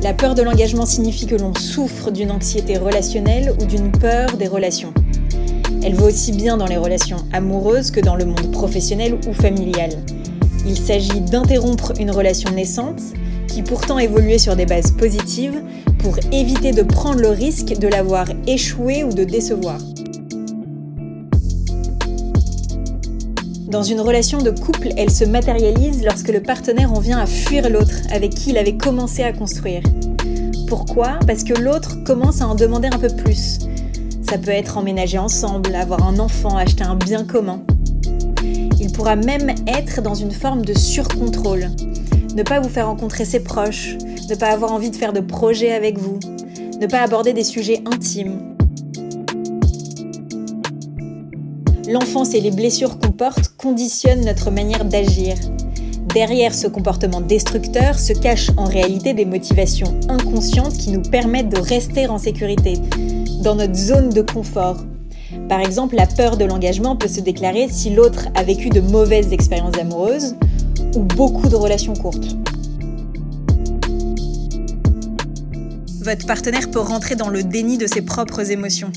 La peur de l'engagement signifie que l'on souffre d'une anxiété relationnelle ou d'une peur des relations. Elle vaut aussi bien dans les relations amoureuses que dans le monde professionnel ou familial. Il s'agit d'interrompre une relation naissante, qui pourtant évoluait sur des bases positives, pour éviter de prendre le risque de la voir échouer ou de décevoir. Dans une relation de couple, elle se matérialise lorsque le partenaire en vient à fuir l'autre avec qui il avait commencé à construire. Pourquoi? Parce que l'autre commence à en demander un peu plus. Ça peut être emménager ensemble, avoir un enfant, acheter un bien commun. Il pourra même être dans une forme de surcontrôle. Ne pas vous faire rencontrer ses proches, ne pas avoir envie de faire de projets avec vous, ne pas aborder des sujets intimes, l'enfance et les blessures qu'on porte conditionnent notre manière d'agir. Derrière ce comportement destructeur se cachent en réalité des motivations inconscientes qui nous permettent de rester en sécurité, dans notre zone de confort. Par exemple, la peur de l'engagement peut se déclarer si l'autre a vécu de mauvaises expériences amoureuses ou beaucoup de relations courtes. Votre partenaire peut rentrer dans le déni de ses propres émotions.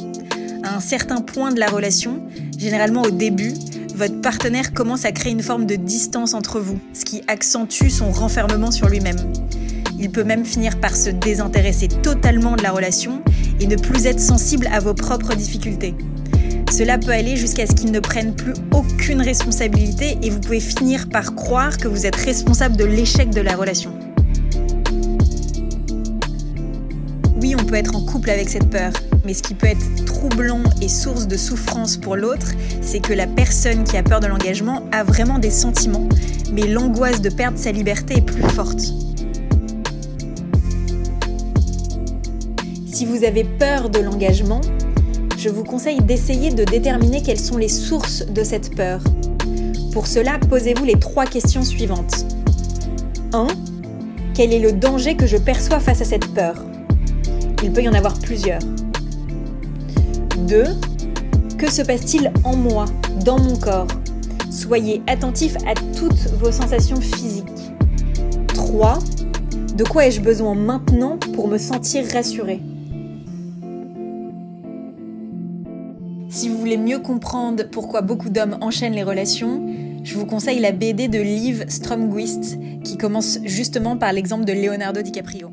À un certain point de la relation, généralement au début, votre partenaire commence à créer une forme de distance entre vous, ce qui accentue son renfermement sur lui-même. Il peut même finir par se désintéresser totalement de la relation et ne plus être sensible à vos propres difficultés. Cela peut aller jusqu'à ce qu'il ne prenne plus aucune responsabilité et vous pouvez finir par croire que vous êtes responsable de l'échec de la relation. Oui, on peut être en couple avec cette peur, mais ce qui peut être troublant et source de souffrance pour l'autre, c'est que la personne qui a peur de l'engagement a vraiment des sentiments, mais l'angoisse de perdre sa liberté est plus forte. Si vous avez peur de l'engagement, je vous conseille d'essayer de déterminer quelles sont les sources de cette peur. Pour cela, posez-vous les trois questions suivantes. 1. Quel est le danger que je perçois face à cette peur? Il peut y en avoir plusieurs. 2. Que se passe-t-il en moi, dans mon corps? Soyez attentif à toutes vos sensations physiques. 3. De quoi ai-je besoin maintenant pour me sentir rassurée? Si vous voulez mieux comprendre pourquoi beaucoup d'hommes enchaînent les relations, je vous conseille la BD de Liv Stromquist qui commence justement par l'exemple de Leonardo DiCaprio.